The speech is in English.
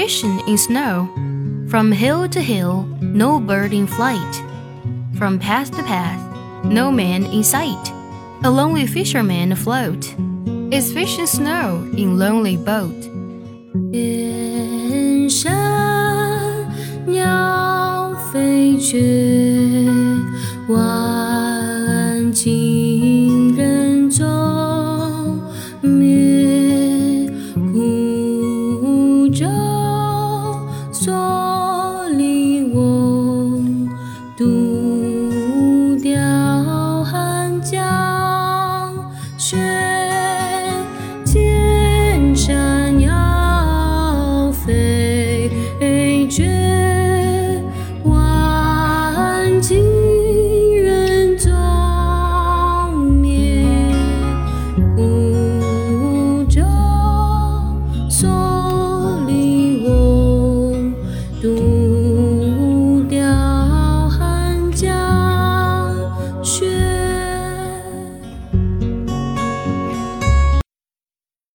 fishing in snow. From hill to hill, no bird in flight. From path to path, no man in sight. A lonely fisherman afloat is fishing snow in lonely boat. 绝